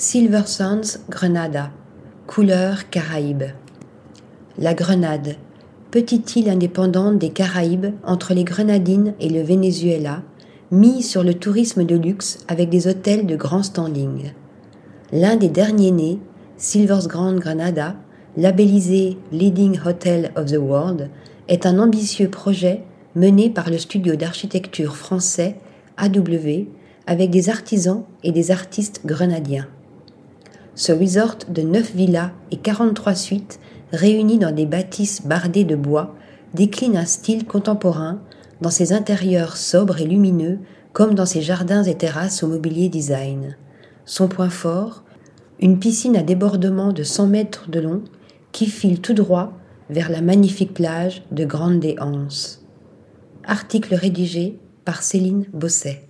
Silver Sands, Grenada. Couleur Caraïbe. La Grenade, petite île indépendante des Caraïbes entre les Grenadines et le Venezuela, mise sur le tourisme de luxe avec des hôtels de grand standing. L'un des derniers nés, Silver's Grand Granada, labellisé Leading Hotel of the World, est un ambitieux projet mené par le studio d'architecture français AW avec des artisans et des artistes grenadiens. Ce resort de 9 villas et 43 suites réunis dans des bâtisses bardées de bois décline un style contemporain dans ses intérieurs sobres et lumineux comme dans ses jardins et terrasses au mobilier design. Son point fort, une piscine à débordement de 100 mètres de long qui file tout droit vers la magnifique plage de Grande Anse. Article rédigé par Céline Bosset.